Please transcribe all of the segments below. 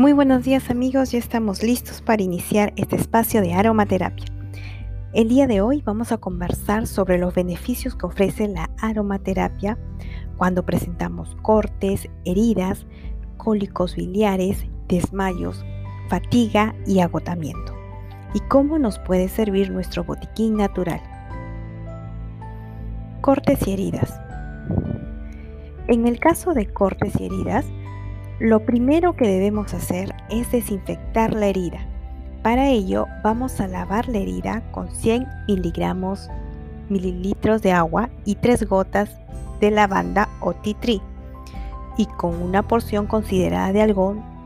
Muy buenos días amigos, ya estamos listos para iniciar este espacio de aromaterapia. El día de hoy vamos a conversar sobre los beneficios que ofrece la aromaterapia cuando presentamos cortes, heridas, cólicos biliares, desmayos, fatiga y agotamiento. Y cómo nos puede servir nuestro botiquín natural. Cortes y heridas. En el caso de cortes y heridas, lo primero que debemos hacer es desinfectar la herida. Para ello vamos a lavar la herida con 100 miligramos mililitros de agua y 3 gotas de lavanda o tree. Y con una porción considerada de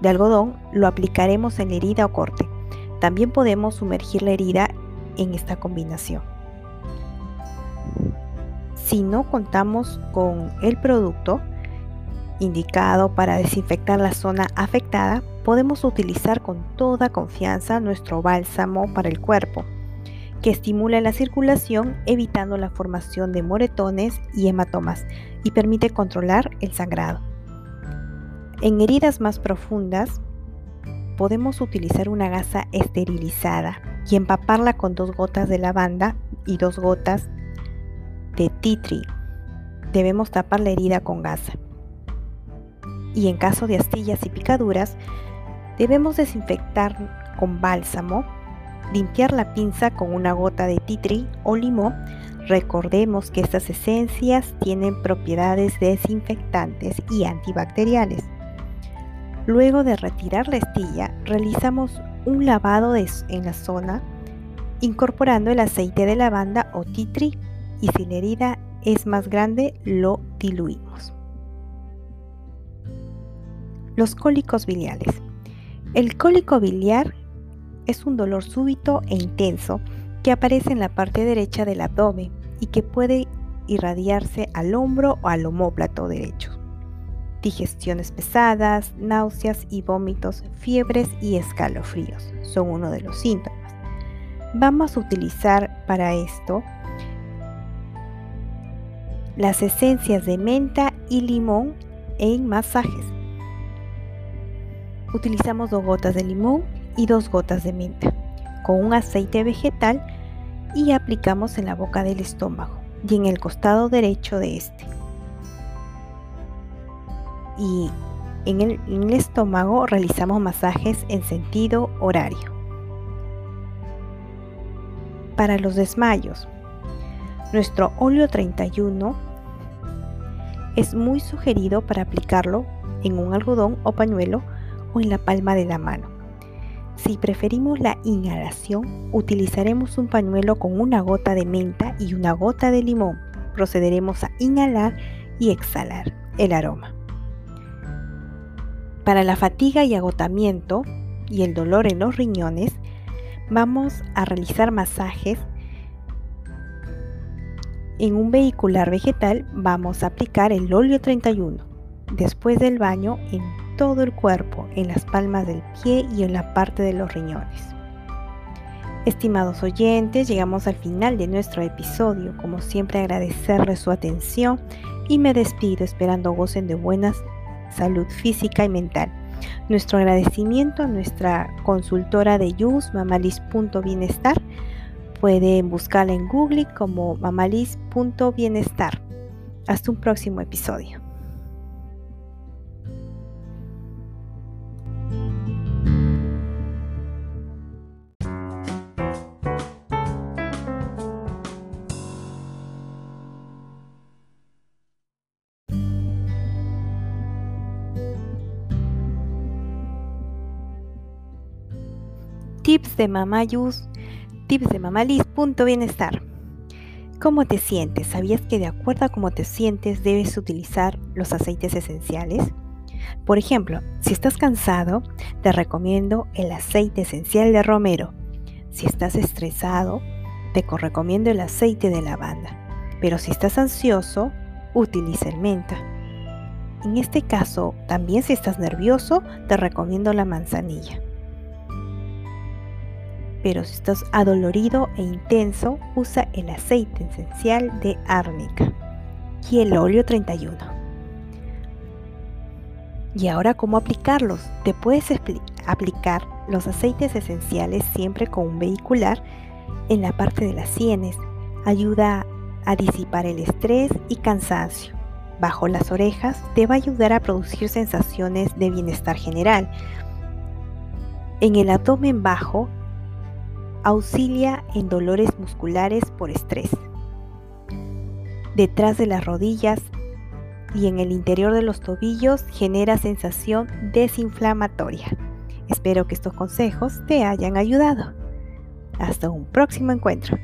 algodón lo aplicaremos en la herida o corte. También podemos sumergir la herida en esta combinación. Si no contamos con el producto, indicado para desinfectar la zona afectada, podemos utilizar con toda confianza nuestro bálsamo para el cuerpo, que estimula la circulación evitando la formación de moretones y hematomas y permite controlar el sangrado. En heridas más profundas, podemos utilizar una gasa esterilizada y empaparla con dos gotas de lavanda y dos gotas de tree. Debemos tapar la herida con gasa y en caso de astillas y picaduras, debemos desinfectar con bálsamo, limpiar la pinza con una gota de titri o limón. Recordemos que estas esencias tienen propiedades desinfectantes y antibacteriales. Luego de retirar la astilla, realizamos un lavado en la zona incorporando el aceite de lavanda o titri y si la herida es más grande lo diluimos. Los cólicos biliares. El cólico biliar es un dolor súbito e intenso que aparece en la parte derecha del abdomen y que puede irradiarse al hombro o al homóplato derecho. Digestiones pesadas, náuseas y vómitos, fiebres y escalofríos son uno de los síntomas. Vamos a utilizar para esto las esencias de menta y limón en masajes utilizamos dos gotas de limón y dos gotas de menta con un aceite vegetal y aplicamos en la boca del estómago y en el costado derecho de este. Y en el, estómago realizamos masajes en sentido horario. Para los desmayos, nuestro óleo 31 es muy sugerido para aplicarlo en un algodón o pañuelo en la palma de la mano. Si preferimos la inhalación, utilizaremos un pañuelo con una gota de menta y una gota de limón. Procederemos a inhalar y exhalar el aroma. Para la fatiga y agotamiento y el dolor en los riñones, vamos a realizar masajes en un vehicular vegetal vamos a aplicar el óleo 31 después del baño en todo el cuerpo, en las palmas del pie y en la parte de los riñones. Estimados oyentes, llegamos al final de nuestro episodio. Como siempre agradecerles su atención y me despido esperando gocen de buena salud física y mental. Nuestro agradecimiento a nuestra consultora de Yus, mamalis.bienestar. Pueden buscarla en Google como mamalis.bienestar. Hasta un próximo episodio. Tips de Mamayus, tips de mamalis.bienestar. ¿Cómo te sientes? ¿Sabías que de acuerdo a cómo te sientes debes utilizar los aceites esenciales? Por ejemplo, si estás cansado, te recomiendo el aceite esencial de romero. Si estás estresado, te recomiendo el aceite de lavanda. Pero si estás ansioso, utiliza el menta. En este caso, también si estás nervioso, te recomiendo la manzanilla pero si estás adolorido e intenso, usa el aceite esencial de árnica y el óleo 31. Y ahora, ¿cómo aplicarlos? Te puedes aplicar los aceites esenciales siempre con un vehicular en la parte de las sienes. Ayuda a disipar el estrés y cansancio. Bajo las orejas te va a ayudar a producir sensaciones de bienestar general. En el abdomen bajo auxilia en dolores musculares por estrés. Detrás de las rodillas y en el interior de los tobillos genera sensación desinflamatoria. Espero que estos consejos te hayan ayudado. Hasta un próximo encuentro.